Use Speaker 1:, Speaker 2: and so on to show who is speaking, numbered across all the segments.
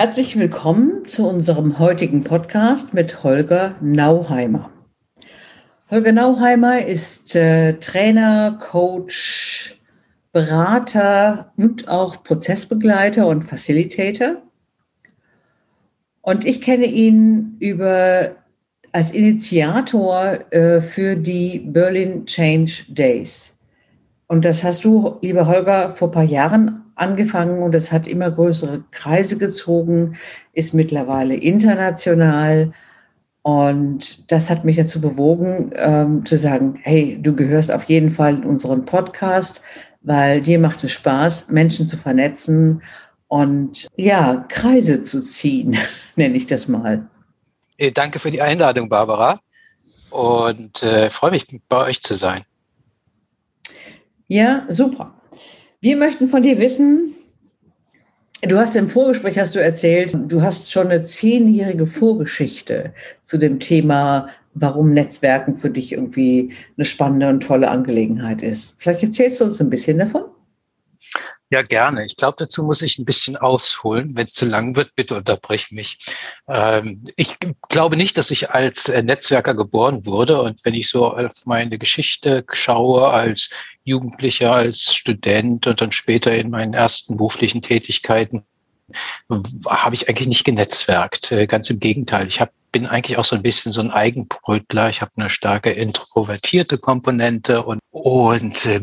Speaker 1: Herzlich willkommen zu unserem heutigen Podcast mit Holger Nauheimer. Holger Nauheimer ist äh, Trainer, Coach, Berater und auch Prozessbegleiter und Facilitator. Und ich kenne ihn über als Initiator äh, für die Berlin Change Days. Und das hast du, lieber Holger, vor ein paar Jahren angefangen und es hat immer größere Kreise gezogen, ist mittlerweile international. Und das hat mich dazu bewogen, ähm, zu sagen, hey, du gehörst auf jeden Fall in unseren Podcast, weil dir macht es Spaß, Menschen zu vernetzen und ja, Kreise zu ziehen, nenne ich das mal.
Speaker 2: Äh, danke für die Einladung, Barbara. Und äh, freue mich, bei euch zu sein.
Speaker 1: Ja, super. Wir möchten von dir wissen, du hast im Vorgespräch hast du erzählt, du hast schon eine zehnjährige Vorgeschichte zu dem Thema, warum Netzwerken für dich irgendwie eine spannende und tolle Angelegenheit ist. Vielleicht erzählst du uns ein bisschen davon?
Speaker 2: Ja, gerne. Ich glaube, dazu muss ich ein bisschen ausholen. Wenn es zu lang wird, bitte unterbrich mich. Ähm, ich glaube nicht, dass ich als äh, Netzwerker geboren wurde. Und wenn ich so auf meine Geschichte schaue, als Jugendlicher, als Student und dann später in meinen ersten beruflichen Tätigkeiten, habe ich eigentlich nicht genetzwerkt. Äh, ganz im Gegenteil. Ich habe bin eigentlich auch so ein bisschen so ein Eigenbrötler. Ich habe eine starke introvertierte Komponente und, und äh,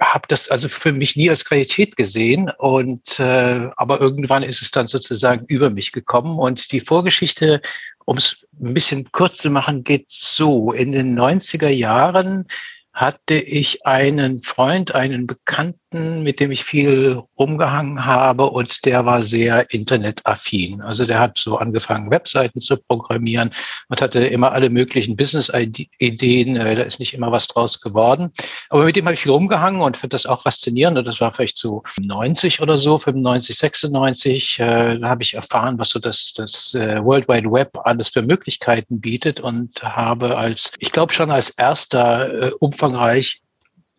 Speaker 2: habe das also für mich nie als Qualität gesehen. Und äh, aber irgendwann ist es dann sozusagen über mich gekommen. Und die Vorgeschichte, um es ein bisschen kurz zu machen, geht so. In den 90er Jahren hatte ich einen Freund, einen Bekannten, mit dem ich viel rumgehangen habe und der war sehr internetaffin. Also der hat so angefangen, Webseiten zu programmieren und hatte immer alle möglichen Business-Ideen. Äh, da ist nicht immer was draus geworden. Aber mit dem habe ich viel rumgehangen und finde das auch faszinierend. Und das war vielleicht so 90 oder so, 95, 96. Äh, da habe ich erfahren, was so das, das äh, World Wide Web alles für Möglichkeiten bietet und habe als, ich glaube schon als erster Umfang umfangreich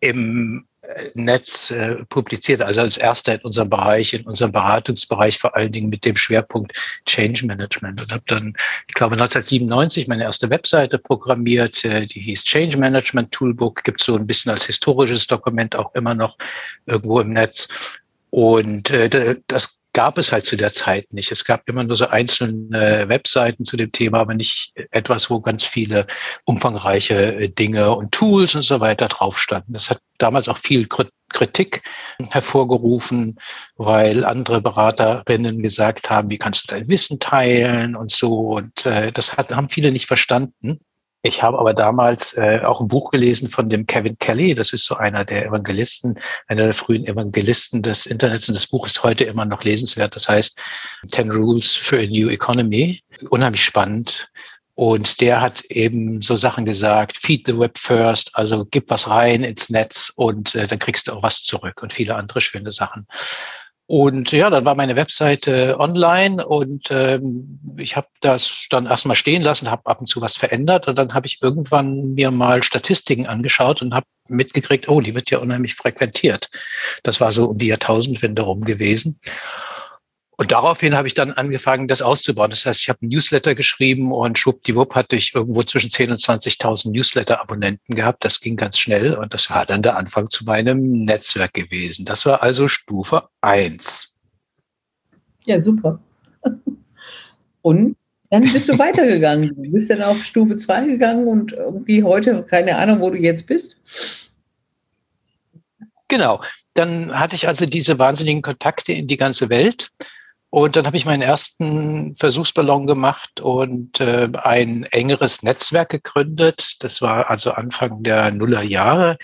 Speaker 2: im Netz äh, publiziert, also als erster in unserem Bereich, in unserem Beratungsbereich, vor allen Dingen mit dem Schwerpunkt Change Management. Und habe dann, ich glaube, 1997 meine erste Webseite programmiert, äh, die hieß Change Management Toolbook, gibt so ein bisschen als historisches Dokument auch immer noch irgendwo im Netz. Und äh, das gab es halt zu der Zeit nicht. Es gab immer nur so einzelne Webseiten zu dem Thema, aber nicht etwas, wo ganz viele umfangreiche äh, Dinge und Tools und so weiter drauf standen. Das hat damals auch viel Kritik hervorgerufen, weil andere Beraterinnen gesagt haben, wie kannst du dein Wissen teilen und so. Und äh, das hat, haben viele nicht verstanden. Ich habe aber damals äh, auch ein Buch gelesen von dem Kevin Kelly. Das ist so einer der Evangelisten, einer der frühen Evangelisten des Internets. Und das Buch ist heute immer noch lesenswert. Das heißt Ten Rules for a New Economy. Unheimlich spannend. Und der hat eben so Sachen gesagt, feed the web first, also gib was rein ins Netz und äh, dann kriegst du auch was zurück und viele andere schöne Sachen. Und ja, dann war meine Webseite online und ähm, ich habe das dann erstmal stehen lassen, habe ab und zu was verändert und dann habe ich irgendwann mir mal Statistiken angeschaut und habe mitgekriegt, oh, die wird ja unheimlich frequentiert. Das war so um die Jahrtausendwende rum gewesen. Und daraufhin habe ich dann angefangen, das auszubauen. Das heißt, ich habe ein Newsletter geschrieben und schwuppdiwupp hatte ich irgendwo zwischen 10.000 und 20.000 Newsletter-Abonnenten gehabt. Das ging ganz schnell und das war dann der Anfang zu meinem Netzwerk gewesen. Das war also Stufe eins.
Speaker 1: Ja, super. Und dann bist du weitergegangen. Du bist dann auf Stufe zwei gegangen und irgendwie heute, keine Ahnung, wo du jetzt bist.
Speaker 2: Genau. Dann hatte ich also diese wahnsinnigen Kontakte in die ganze Welt und dann habe ich meinen ersten Versuchsballon gemacht und äh, ein engeres Netzwerk gegründet. Das war also Anfang der Nullerjahre.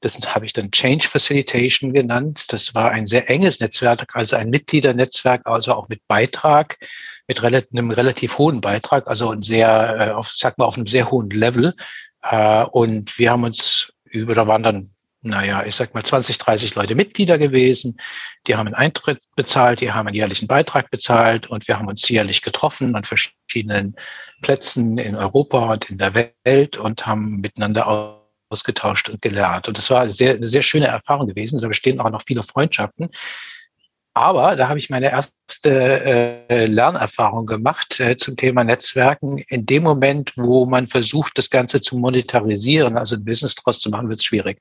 Speaker 2: Das habe ich dann Change Facilitation genannt. Das war ein sehr enges Netzwerk, also ein Mitgliedernetzwerk, also auch mit Beitrag, mit einem relativ hohen Beitrag, also ein sehr, äh, auf, sag mal, auf einem sehr hohen Level. Äh, und wir haben uns über, da waren dann naja, ich sag mal 20, 30 Leute Mitglieder gewesen. Die haben einen Eintritt bezahlt, die haben einen jährlichen Beitrag bezahlt und wir haben uns jährlich getroffen an verschiedenen Plätzen in Europa und in der Welt und haben miteinander ausgetauscht und gelernt. Und das war sehr, eine sehr schöne Erfahrung gewesen. Da bestehen auch noch viele Freundschaften. Aber da habe ich meine erste äh, Lernerfahrung gemacht äh, zum Thema Netzwerken. In dem Moment, wo man versucht, das Ganze zu monetarisieren, also ein Business draus zu machen, wird es schwierig.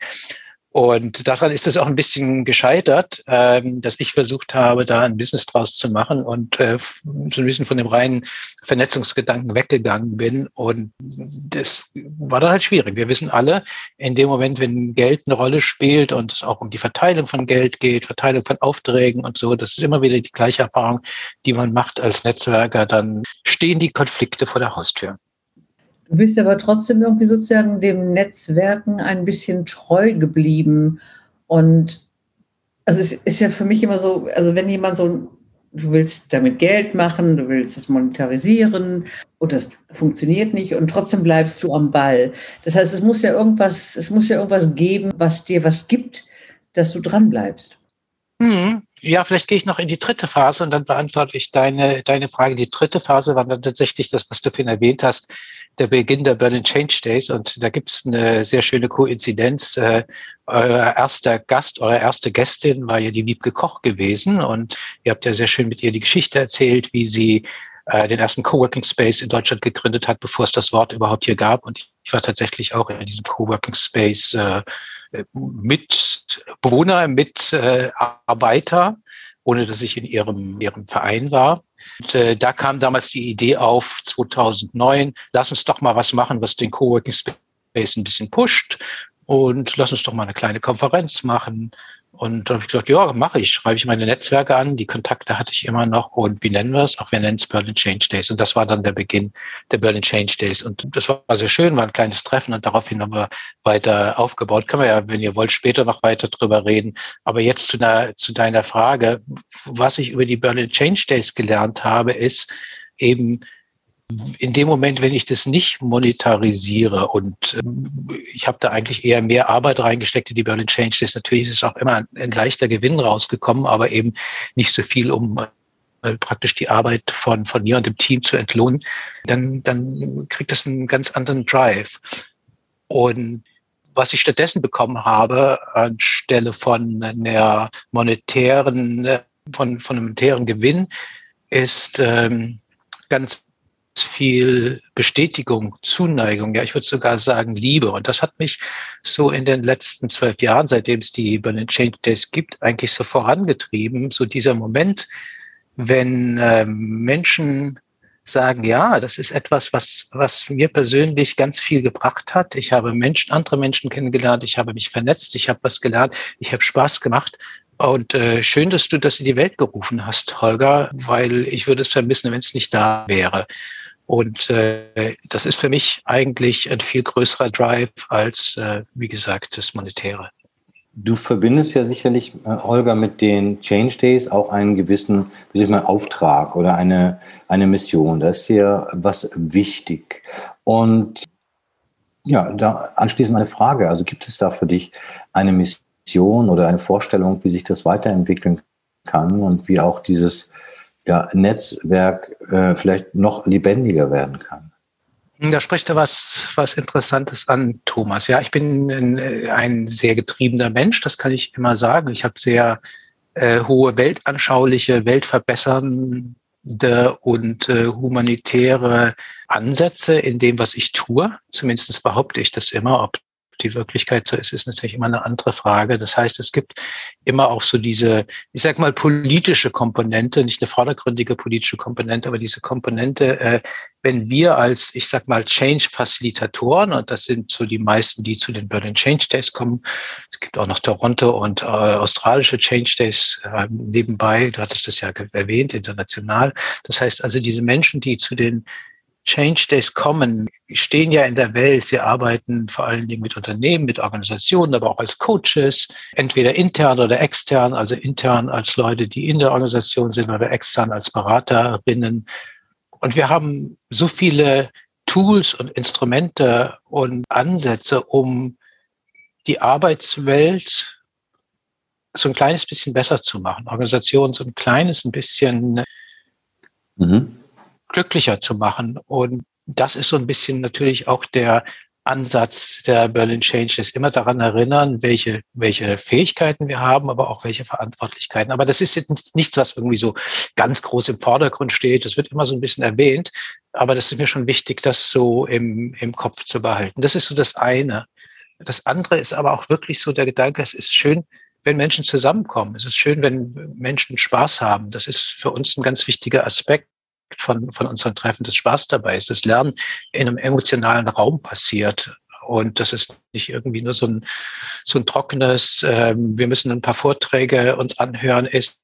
Speaker 2: Und daran ist es auch ein bisschen gescheitert, ähm, dass ich versucht habe, da ein Business draus zu machen und äh, so ein bisschen von dem reinen Vernetzungsgedanken weggegangen bin. Und das war dann halt schwierig. Wir wissen alle, in dem Moment, wenn Geld eine Rolle spielt und es auch um die Verteilung von Geld geht, Verteilung von Aufträgen und so, das ist immer wieder die gleiche Erfahrung, die man macht als Netzwerker, dann stehen die Konflikte vor der Haustür.
Speaker 1: Du bist aber trotzdem irgendwie sozusagen dem Netzwerken ein bisschen treu geblieben. Und also es ist ja für mich immer so, also wenn jemand so, du willst damit Geld machen, du willst das monetarisieren und das funktioniert nicht und trotzdem bleibst du am Ball. Das heißt, es muss ja irgendwas, es muss ja irgendwas geben, was dir was gibt, dass du dran bleibst.
Speaker 2: Mhm. Ja, vielleicht gehe ich noch in die dritte Phase und dann beantworte ich deine, deine Frage. Die dritte Phase war dann tatsächlich das, was du vorhin erwähnt hast, der Beginn der Berlin Change Days. Und da gibt es eine sehr schöne Koinzidenz. Äh, euer erster Gast, eure erste Gästin war ja die Wiebke Koch gewesen. Und ihr habt ja sehr schön mit ihr die Geschichte erzählt, wie sie äh, den ersten Coworking Space in Deutschland gegründet hat, bevor es das Wort überhaupt hier gab. Und ich war tatsächlich auch in diesem Coworking Space äh, mit Bewohner, mit äh, Arbeiter, ohne dass ich in ihrem, ihrem Verein war. Und, äh, da kam damals die Idee auf, 2009, lass uns doch mal was machen, was den Coworking Space ein bisschen pusht und lass uns doch mal eine kleine Konferenz machen. Und dann habe ich gesagt, ja, mache ich. Schreibe ich meine Netzwerke an. Die Kontakte hatte ich immer noch. Und wie nennen wir es? Auch wir nennen es Berlin Change Days. Und das war dann der Beginn der Berlin Change Days. Und das war sehr schön, war ein kleines Treffen. Und daraufhin haben wir weiter aufgebaut. Können wir ja, wenn ihr wollt, später noch weiter drüber reden. Aber jetzt zu, einer, zu deiner Frage. Was ich über die Berlin Change Days gelernt habe, ist eben, in dem Moment, wenn ich das nicht monetarisiere und äh, ich habe da eigentlich eher mehr Arbeit reingesteckt in die Berlin Change Days, natürlich ist auch immer ein, leichter Gewinn rausgekommen, aber eben nicht so viel, um äh, praktisch die Arbeit von, von mir und dem Team zu entlohnen, dann, dann kriegt das einen ganz anderen Drive. Und was ich stattdessen bekommen habe, anstelle von einer monetären, äh, von, von einem monetären Gewinn, ist ähm, ganz viel Bestätigung, Zuneigung, ja, ich würde sogar sagen Liebe. Und das hat mich so in den letzten zwölf Jahren, seitdem es die Berlin Change Days gibt, eigentlich so vorangetrieben. So dieser Moment, wenn äh, Menschen sagen, ja, das ist etwas, was, was mir persönlich ganz viel gebracht hat. Ich habe Menschen, andere Menschen kennengelernt, ich habe mich vernetzt, ich habe was gelernt, ich habe Spaß gemacht. Und äh, schön, dass du das in die Welt gerufen hast, Holger, weil ich würde es vermissen, wenn es nicht da wäre. Und äh, das ist für mich eigentlich ein viel größerer Drive als, äh, wie gesagt, das Monetäre.
Speaker 3: Du verbindest ja sicherlich, äh, Olga, mit den Change Days auch einen gewissen, wie soll ich mal, Auftrag oder eine, eine Mission. Da ist dir was wichtig. Und ja, da anschließend eine Frage. Also gibt es da für dich eine Mission oder eine Vorstellung, wie sich das weiterentwickeln kann und wie auch dieses ja, Netzwerk äh, vielleicht noch lebendiger werden kann.
Speaker 2: Da spricht er was, was Interessantes an, Thomas. Ja, ich bin ein, ein sehr getriebener Mensch, das kann ich immer sagen. Ich habe sehr äh, hohe weltanschauliche, weltverbessernde und äh, humanitäre Ansätze in dem, was ich tue. Zumindest behaupte ich das immer. Ob die Wirklichkeit so ist, ist natürlich immer eine andere Frage. Das heißt, es gibt immer auch so diese, ich sag mal, politische Komponente, nicht eine vordergründige politische Komponente, aber diese Komponente, äh, wenn wir als, ich sag mal, Change-Facilitatoren, und das sind so die meisten, die zu den Berlin Change Days kommen, es gibt auch noch Toronto und äh, australische Change Days äh, nebenbei, du hattest das ja erwähnt, international. Das heißt also, diese Menschen, die zu den Change Days kommen, stehen ja in der Welt. Sie arbeiten vor allen Dingen mit Unternehmen, mit Organisationen, aber auch als Coaches, entweder intern oder extern, also intern als Leute, die in der Organisation sind oder extern als Beraterinnen. Und wir haben so viele Tools und Instrumente und Ansätze, um die Arbeitswelt so ein kleines bisschen besser zu machen, Organisationen so ein kleines ein bisschen mhm glücklicher zu machen. Und das ist so ein bisschen natürlich auch der Ansatz der Berlin Change ist immer daran erinnern, welche, welche Fähigkeiten wir haben, aber auch welche Verantwortlichkeiten. Aber das ist jetzt nichts, was irgendwie so ganz groß im Vordergrund steht. Das wird immer so ein bisschen erwähnt. Aber das ist mir schon wichtig, das so im, im Kopf zu behalten. Das ist so das eine. Das andere ist aber auch wirklich so der Gedanke, es ist schön, wenn Menschen zusammenkommen. Es ist schön, wenn Menschen Spaß haben. Das ist für uns ein ganz wichtiger Aspekt von, von unseren Treffen, das Spaß dabei ist, das Lernen in einem emotionalen Raum passiert. Und das ist nicht irgendwie nur so ein, so ein trockenes, ähm, wir müssen ein paar Vorträge uns anhören, ist,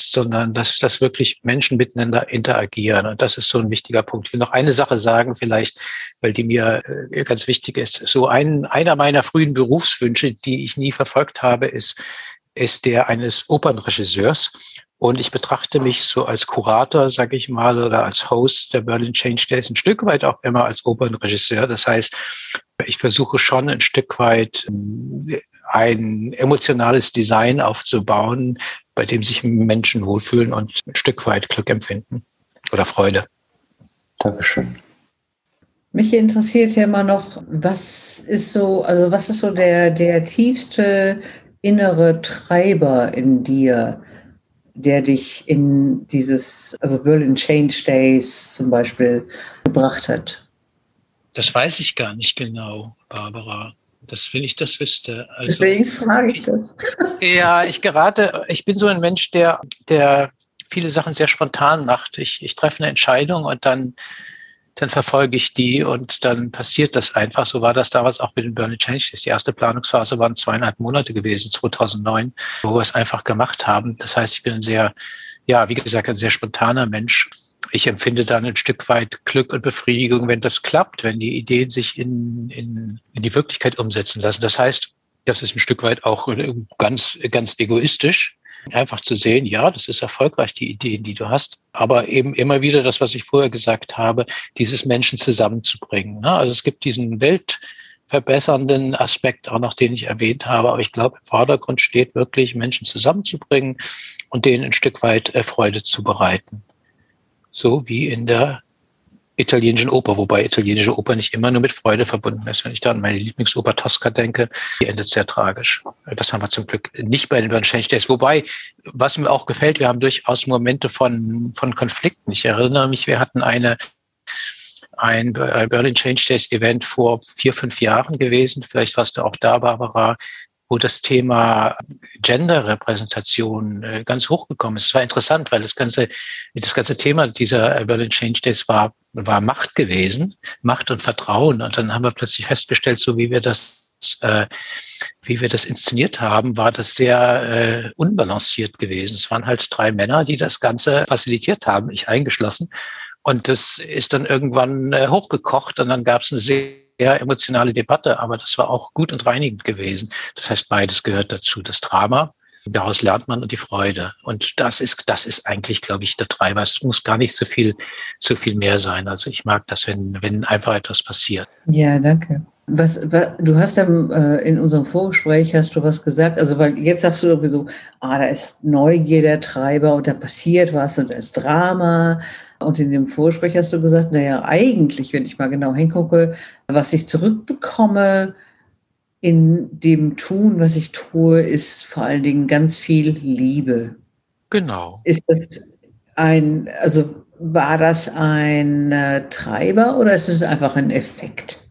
Speaker 2: sondern dass, dass wirklich Menschen miteinander interagieren. Und das ist so ein wichtiger Punkt. Ich will noch eine Sache sagen, vielleicht, weil die mir äh, ganz wichtig ist. So ein, einer meiner frühen Berufswünsche, die ich nie verfolgt habe, ist, ist der eines Opernregisseurs. Und ich betrachte mich so als Kurator, sage ich mal, oder als Host der Berlin Change Days ein Stück weit auch immer als Opernregisseur. Das heißt, ich versuche schon ein Stück weit ähm, ein emotionales Design aufzubauen, bei dem sich Menschen wohlfühlen und ein Stück weit Glück empfinden oder Freude.
Speaker 3: Dankeschön.
Speaker 1: Mich interessiert ja immer noch, was ist so, also was ist so der, der tiefste innere Treiber in dir? Der dich in dieses, also Berlin Change Days zum Beispiel gebracht hat?
Speaker 2: Das weiß ich gar nicht genau, Barbara. Das, wenn ich das wüsste.
Speaker 1: Also, Deswegen frage ich das.
Speaker 2: Ja, ich gerate, ich bin so ein Mensch, der, der viele Sachen sehr spontan macht. Ich, ich treffe eine Entscheidung und dann dann verfolge ich die und dann passiert das einfach. So war das damals auch mit den Berlin Change Die erste Planungsphase waren zweieinhalb Monate gewesen, 2009, wo wir es einfach gemacht haben. Das heißt, ich bin ein sehr, ja, wie gesagt, ein sehr spontaner Mensch. Ich empfinde dann ein Stück weit Glück und Befriedigung, wenn das klappt, wenn die Ideen sich in, in, in die Wirklichkeit umsetzen lassen. Das heißt, das ist ein Stück weit auch ganz, ganz egoistisch einfach zu sehen, ja, das ist erfolgreich, die Ideen, die du hast, aber eben immer wieder das, was ich vorher gesagt habe, dieses Menschen zusammenzubringen. Ne? Also es gibt diesen weltverbessernden Aspekt auch noch, den ich erwähnt habe, aber ich glaube, im Vordergrund steht wirklich, Menschen zusammenzubringen und denen ein Stück weit äh, Freude zu bereiten. So wie in der italienischen Oper, wobei italienische Oper nicht immer nur mit Freude verbunden ist. Wenn ich da an meine Lieblingsoper Tosca denke, die endet sehr tragisch. Das haben wir zum Glück nicht bei den Berlin Change Days. Wobei, was mir auch gefällt, wir haben durchaus Momente von, von Konflikten. Ich erinnere mich, wir hatten eine ein Berlin Change Days Event vor vier, fünf Jahren gewesen. Vielleicht warst du auch da, Barbara, wo das Thema Gender-Repräsentation äh, ganz hochgekommen ist. Es war interessant, weil das ganze, das ganze Thema dieser Berlin Change Days war, war Macht gewesen, Macht und Vertrauen. Und dann haben wir plötzlich festgestellt, so wie wir das äh, wie wir das inszeniert haben, war das sehr äh, unbalanciert gewesen. Es waren halt drei Männer, die das Ganze facilitiert haben, ich eingeschlossen. Und das ist dann irgendwann äh, hochgekocht und dann gab es eine sehr eher emotionale Debatte, aber das war auch gut und reinigend gewesen. Das heißt, beides gehört dazu. Das Drama, daraus lernt man und die Freude. Und das ist, das ist eigentlich, glaube ich, der Treiber. Es muss gar nicht so viel, so viel mehr sein. Also ich mag das, wenn, wenn einfach etwas passiert.
Speaker 1: Ja, danke. Was, was du hast ja äh, in unserem Vorgespräch hast du was gesagt, also weil jetzt sagst du sowieso, ah, da ist Neugier der Treiber und da passiert was und da ist Drama. Und in dem Vorgespräch hast du gesagt, naja, eigentlich, wenn ich mal genau hingucke, was ich zurückbekomme in dem Tun, was ich tue, ist vor allen Dingen ganz viel Liebe.
Speaker 2: Genau.
Speaker 1: Ist das ein, also war das ein äh, Treiber oder ist es einfach ein Effekt?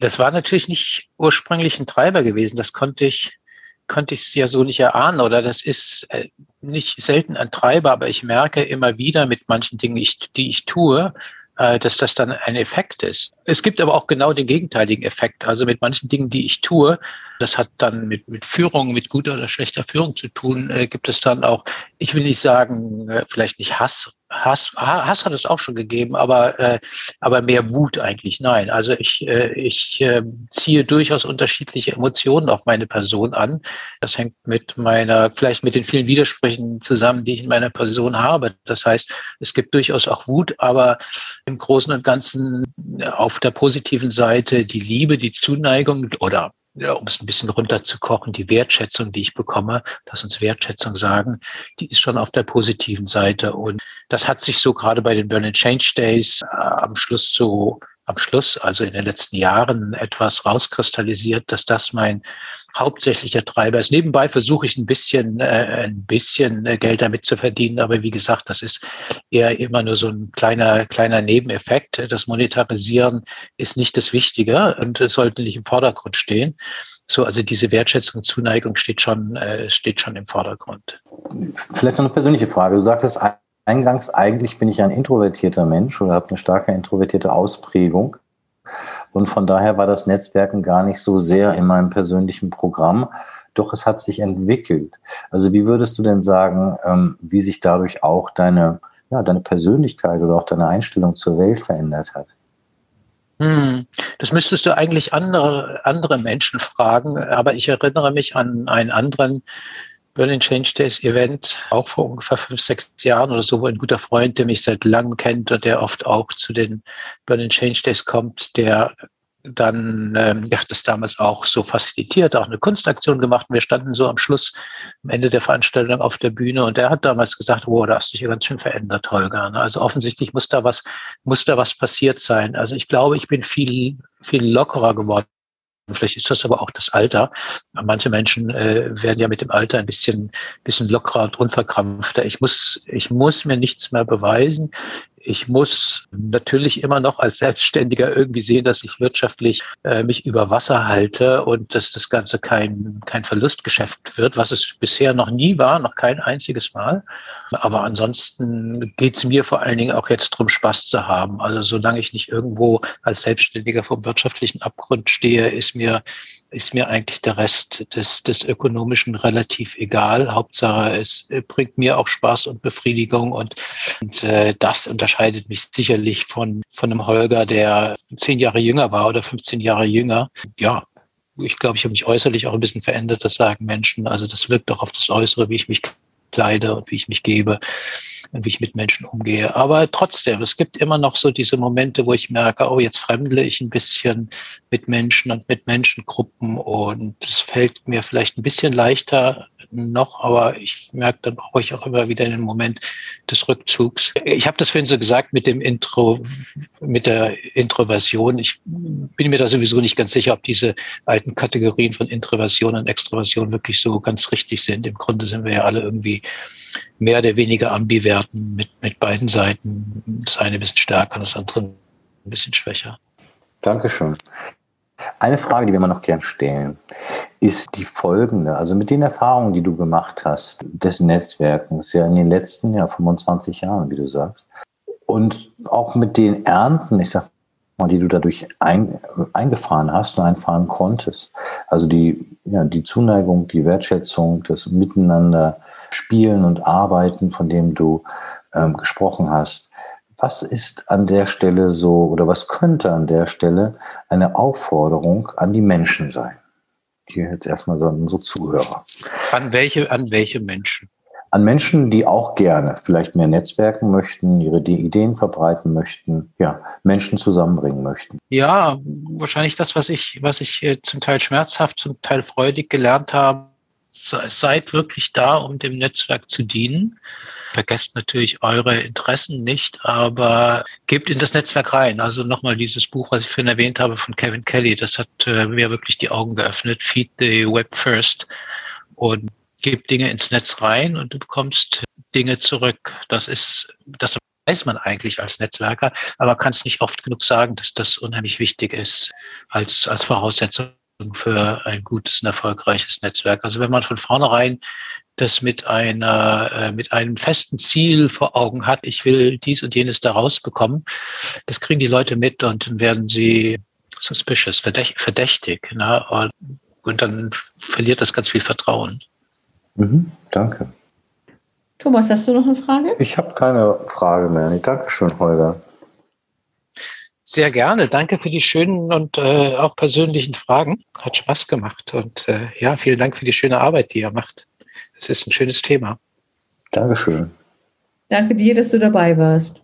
Speaker 2: Das war natürlich nicht ursprünglich ein Treiber gewesen. Das konnte ich, konnte ich ja so nicht erahnen oder das ist äh, nicht selten ein Treiber, aber ich merke immer wieder mit manchen Dingen, die ich tue, äh, dass das dann ein Effekt ist. Es gibt aber auch genau den gegenteiligen Effekt. Also mit manchen Dingen, die ich tue, das hat dann mit, mit Führung, mit guter oder schlechter Führung zu tun, äh, gibt es dann auch, ich will nicht sagen, äh, vielleicht nicht Hass Hass, Hass hat es auch schon gegeben, aber, äh, aber mehr Wut eigentlich. Nein, also ich, äh, ich äh, ziehe durchaus unterschiedliche Emotionen auf meine Person an. Das hängt mit meiner, vielleicht mit den vielen Widersprüchen zusammen, die ich in meiner Person habe. Das heißt, es gibt durchaus auch Wut, aber im Großen und Ganzen auf der positiven Seite die Liebe, die Zuneigung oder ja, um es ein bisschen runterzukochen, die Wertschätzung, die ich bekomme, lass uns Wertschätzung sagen, die ist schon auf der positiven Seite. Und das hat sich so gerade bei den Berlin Change Days äh, am Schluss so am Schluss, also in den letzten Jahren, etwas rauskristallisiert, dass das mein hauptsächlicher Treiber ist. Nebenbei versuche ich ein bisschen, äh, ein bisschen äh, Geld damit zu verdienen, aber wie gesagt, das ist eher immer nur so ein kleiner, kleiner Nebeneffekt. Das Monetarisieren ist nicht das Wichtige und sollte nicht im Vordergrund stehen. So, also diese Wertschätzung, Zuneigung steht schon, äh, steht schon im Vordergrund.
Speaker 3: Vielleicht noch eine persönliche Frage. Du sagtest eingangs, eigentlich bin ich ein introvertierter Mensch oder habe eine starke introvertierte Ausprägung. Und von daher war das Netzwerken gar nicht so sehr in meinem persönlichen Programm. Doch es hat sich entwickelt. Also wie würdest du denn sagen, ähm, wie sich dadurch auch deine, ja, deine Persönlichkeit oder auch deine Einstellung zur Welt verändert hat?
Speaker 2: Hm, das müsstest du eigentlich andere, andere Menschen fragen. Aber ich erinnere mich an einen anderen Berlin Change Days Event, auch vor ungefähr fünf, sechs Jahren oder so, wo ein guter Freund, der mich seit langem kennt und der oft auch zu den Berlin Change Days kommt, der dann, ähm, ja, das damals auch so facilitiert, auch eine Kunstaktion gemacht. Wir standen so am Schluss, am Ende der Veranstaltung auf der Bühne und er hat damals gesagt, oh, da hast du dich ja ganz schön verändert, Holger. Ne? Also offensichtlich muss da was, muss da was passiert sein. Also ich glaube, ich bin viel, viel lockerer geworden Vielleicht ist das aber auch das Alter. Manche Menschen äh, werden ja mit dem Alter ein bisschen, bisschen lockerer und unverkrampfter. Ich muss, ich muss mir nichts mehr beweisen ich muss natürlich immer noch als Selbstständiger irgendwie sehen, dass ich wirtschaftlich äh, mich über Wasser halte und dass das Ganze kein, kein Verlustgeschäft wird, was es bisher noch nie war, noch kein einziges Mal. Aber ansonsten geht es mir vor allen Dingen auch jetzt darum, Spaß zu haben. Also solange ich nicht irgendwo als Selbstständiger vom wirtschaftlichen Abgrund stehe, ist mir ist mir eigentlich der Rest des, des Ökonomischen relativ egal. Hauptsache, es bringt mir auch Spaß und Befriedigung und, und äh, das unterscheidet mich sicherlich von, von einem Holger, der zehn Jahre jünger war oder 15 Jahre jünger. Ja, ich glaube, ich habe mich äußerlich auch ein bisschen verändert, das sagen Menschen. Also das wirkt auch auf das Äußere, wie ich mich kleide und wie ich mich gebe und wie ich mit Menschen umgehe. Aber trotzdem, es gibt immer noch so diese Momente, wo ich merke, oh, jetzt fremdle ich ein bisschen mit Menschen und mit Menschengruppen und es fällt mir vielleicht ein bisschen leichter noch, aber ich merke, dann brauche ich auch immer wieder den Moment des Rückzugs. Ich habe das vorhin so gesagt mit dem Intro, mit der Introversion. Ich bin mir da sowieso nicht ganz sicher, ob diese alten Kategorien von Introversion und Extroversion wirklich so ganz richtig sind. Im Grunde sind wir ja alle irgendwie mehr oder weniger ambiverten mit, mit beiden Seiten. Das eine ein bisschen stärker, das andere ein bisschen schwächer.
Speaker 3: Dankeschön. Eine Frage, die wir immer noch gern stellen, ist die folgende. Also mit den Erfahrungen, die du gemacht hast, des Netzwerkens, ja in den letzten ja, 25 Jahren, wie du sagst, und auch mit den Ernten, ich sag mal, die du dadurch ein, eingefahren hast und einfahren konntest. Also die, ja, die Zuneigung, die Wertschätzung, das Miteinander spielen und arbeiten, von dem du ähm, gesprochen hast was ist an der Stelle so oder was könnte an der Stelle eine Aufforderung an die Menschen sein? Hier jetzt erstmal so unsere Zuhörer.
Speaker 2: An welche, an welche Menschen?
Speaker 3: An Menschen, die auch gerne vielleicht mehr netzwerken möchten, ihre Ideen verbreiten möchten, ja, Menschen zusammenbringen möchten.
Speaker 2: Ja, wahrscheinlich das, was ich, was ich äh, zum Teil schmerzhaft, zum Teil freudig gelernt habe. Seid wirklich da, um dem Netzwerk zu dienen Vergesst natürlich eure Interessen nicht, aber gebt in das Netzwerk rein. Also nochmal dieses Buch, was ich vorhin erwähnt habe von Kevin Kelly, das hat äh, mir wirklich die Augen geöffnet. Feed the Web First und gebt Dinge ins Netz rein und du bekommst Dinge zurück. Das ist, das weiß man eigentlich als Netzwerker, aber kann es nicht oft genug sagen, dass das unheimlich wichtig ist als, als Voraussetzung für ein gutes und erfolgreiches Netzwerk. Also wenn man von vornherein das mit einer, äh, mit einem festen Ziel vor Augen hat, ich will dies und jenes da rausbekommen, das kriegen die Leute mit und dann werden sie suspicious, verdächtig. Ne? Und dann verliert das ganz viel Vertrauen.
Speaker 3: Mhm, danke.
Speaker 1: Thomas, hast du noch eine Frage?
Speaker 3: Ich habe keine Frage mehr. Dankeschön, Holger.
Speaker 2: Sehr gerne. Danke für die schönen und äh, auch persönlichen Fragen. Hat Spaß gemacht. Und äh, ja, vielen Dank für die schöne Arbeit, die ihr macht. Es ist ein schönes Thema.
Speaker 3: Dankeschön.
Speaker 1: Danke dir, dass du dabei warst.